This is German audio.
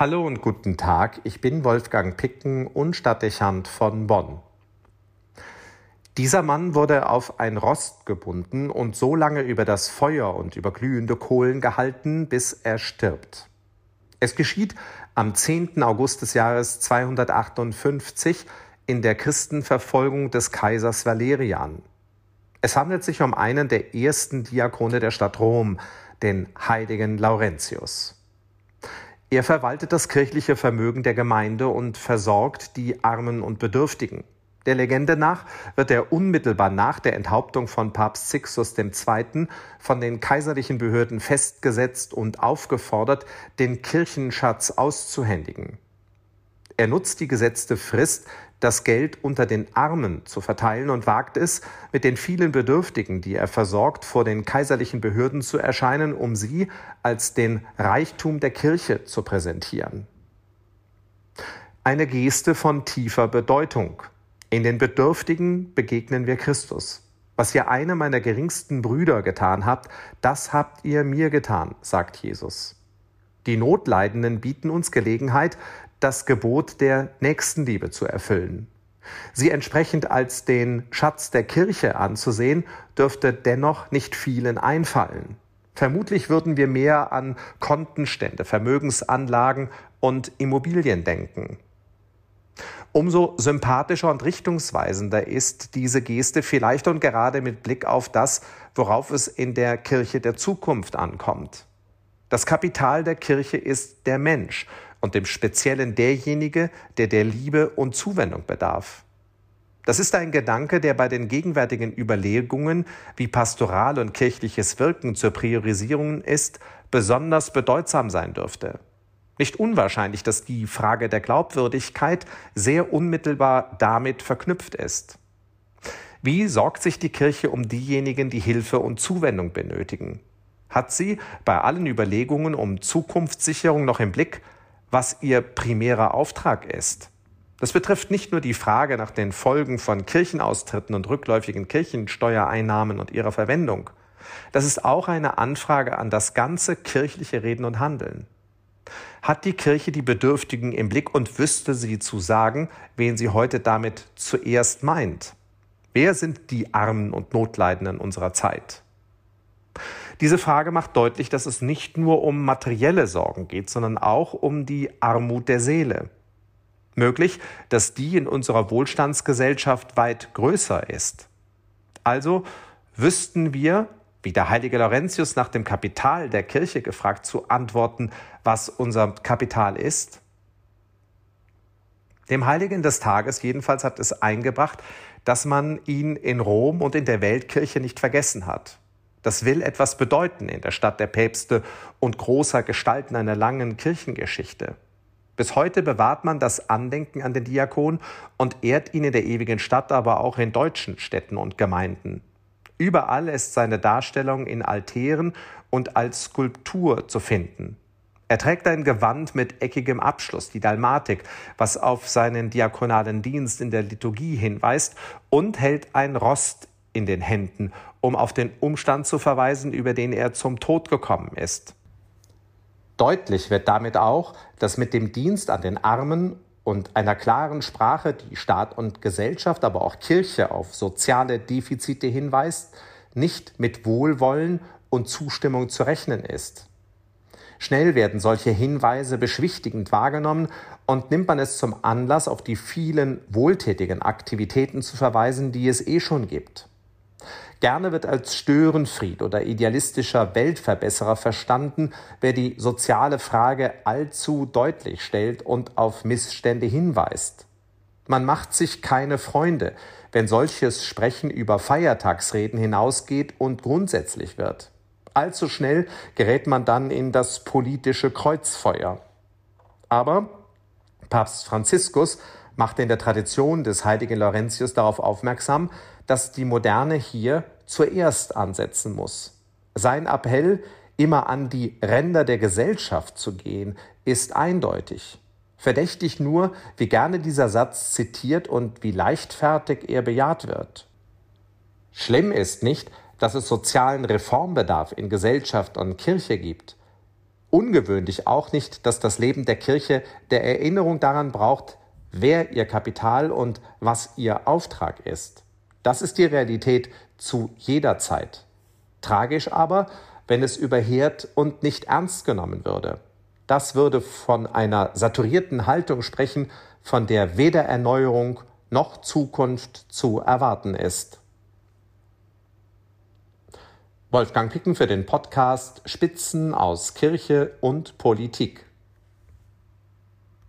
Hallo und guten Tag, ich bin Wolfgang Picken und Stadtdechant von Bonn. Dieser Mann wurde auf ein Rost gebunden und so lange über das Feuer und über glühende Kohlen gehalten, bis er stirbt. Es geschieht am 10. August des Jahres 258 in der Christenverfolgung des Kaisers Valerian. Es handelt sich um einen der ersten Diakone der Stadt Rom, den heiligen Laurentius. Er verwaltet das kirchliche Vermögen der Gemeinde und versorgt die Armen und Bedürftigen. Der Legende nach wird er unmittelbar nach der Enthauptung von Papst Sixtus II. von den kaiserlichen Behörden festgesetzt und aufgefordert, den Kirchenschatz auszuhändigen. Er nutzt die gesetzte Frist, das Geld unter den Armen zu verteilen und wagt es, mit den vielen Bedürftigen, die er versorgt, vor den kaiserlichen Behörden zu erscheinen, um sie als den Reichtum der Kirche zu präsentieren. Eine Geste von tiefer Bedeutung. In den Bedürftigen begegnen wir Christus. Was ihr einem meiner geringsten Brüder getan habt, das habt ihr mir getan, sagt Jesus. Die Notleidenden bieten uns Gelegenheit, das Gebot der Nächstenliebe zu erfüllen. Sie entsprechend als den Schatz der Kirche anzusehen, dürfte dennoch nicht vielen einfallen. Vermutlich würden wir mehr an Kontenstände, Vermögensanlagen und Immobilien denken. Umso sympathischer und richtungsweisender ist diese Geste vielleicht und gerade mit Blick auf das, worauf es in der Kirche der Zukunft ankommt. Das Kapital der Kirche ist der Mensch und im Speziellen derjenige, der der Liebe und Zuwendung bedarf. Das ist ein Gedanke, der bei den gegenwärtigen Überlegungen, wie pastoral und kirchliches Wirken zur Priorisierung ist, besonders bedeutsam sein dürfte. Nicht unwahrscheinlich, dass die Frage der Glaubwürdigkeit sehr unmittelbar damit verknüpft ist. Wie sorgt sich die Kirche um diejenigen, die Hilfe und Zuwendung benötigen? Hat sie bei allen Überlegungen um Zukunftssicherung noch im Blick, was ihr primärer Auftrag ist. Das betrifft nicht nur die Frage nach den Folgen von Kirchenaustritten und rückläufigen Kirchensteuereinnahmen und ihrer Verwendung. Das ist auch eine Anfrage an das ganze kirchliche Reden und Handeln. Hat die Kirche die Bedürftigen im Blick und wüsste sie zu sagen, wen sie heute damit zuerst meint? Wer sind die Armen und Notleidenden unserer Zeit? Diese Frage macht deutlich, dass es nicht nur um materielle Sorgen geht, sondern auch um die Armut der Seele. Möglich, dass die in unserer Wohlstandsgesellschaft weit größer ist. Also wüssten wir, wie der heilige Laurentius nach dem Kapital der Kirche gefragt, zu antworten, was unser Kapital ist? Dem Heiligen des Tages jedenfalls hat es eingebracht, dass man ihn in Rom und in der Weltkirche nicht vergessen hat. Das will etwas bedeuten in der Stadt der Päpste und großer Gestalten einer langen Kirchengeschichte. Bis heute bewahrt man das Andenken an den Diakon und ehrt ihn in der ewigen Stadt, aber auch in deutschen Städten und Gemeinden. Überall ist seine Darstellung in Altären und als Skulptur zu finden. Er trägt ein Gewand mit eckigem Abschluss, die Dalmatik, was auf seinen diakonalen Dienst in der Liturgie hinweist, und hält ein Rost in den Händen, um auf den Umstand zu verweisen, über den er zum Tod gekommen ist. Deutlich wird damit auch, dass mit dem Dienst an den Armen und einer klaren Sprache, die Staat und Gesellschaft, aber auch Kirche auf soziale Defizite hinweist, nicht mit Wohlwollen und Zustimmung zu rechnen ist. Schnell werden solche Hinweise beschwichtigend wahrgenommen und nimmt man es zum Anlass, auf die vielen wohltätigen Aktivitäten zu verweisen, die es eh schon gibt. Gerne wird als Störenfried oder idealistischer Weltverbesserer verstanden, wer die soziale Frage allzu deutlich stellt und auf Missstände hinweist. Man macht sich keine Freunde, wenn solches Sprechen über Feiertagsreden hinausgeht und grundsätzlich wird. Allzu schnell gerät man dann in das politische Kreuzfeuer. Aber Papst Franziskus machte in der Tradition des heiligen Laurentius darauf aufmerksam, dass die Moderne hier zuerst ansetzen muss. Sein Appell, immer an die Ränder der Gesellschaft zu gehen, ist eindeutig. Verdächtig nur, wie gerne dieser Satz zitiert und wie leichtfertig er bejaht wird. Schlimm ist nicht, dass es sozialen Reformbedarf in Gesellschaft und Kirche gibt. Ungewöhnlich auch nicht, dass das Leben der Kirche der Erinnerung daran braucht, wer ihr Kapital und was ihr Auftrag ist. Das ist die Realität zu jeder Zeit. Tragisch aber, wenn es überheert und nicht ernst genommen würde. Das würde von einer saturierten Haltung sprechen, von der weder Erneuerung noch Zukunft zu erwarten ist. Wolfgang Picken für den Podcast Spitzen aus Kirche und Politik.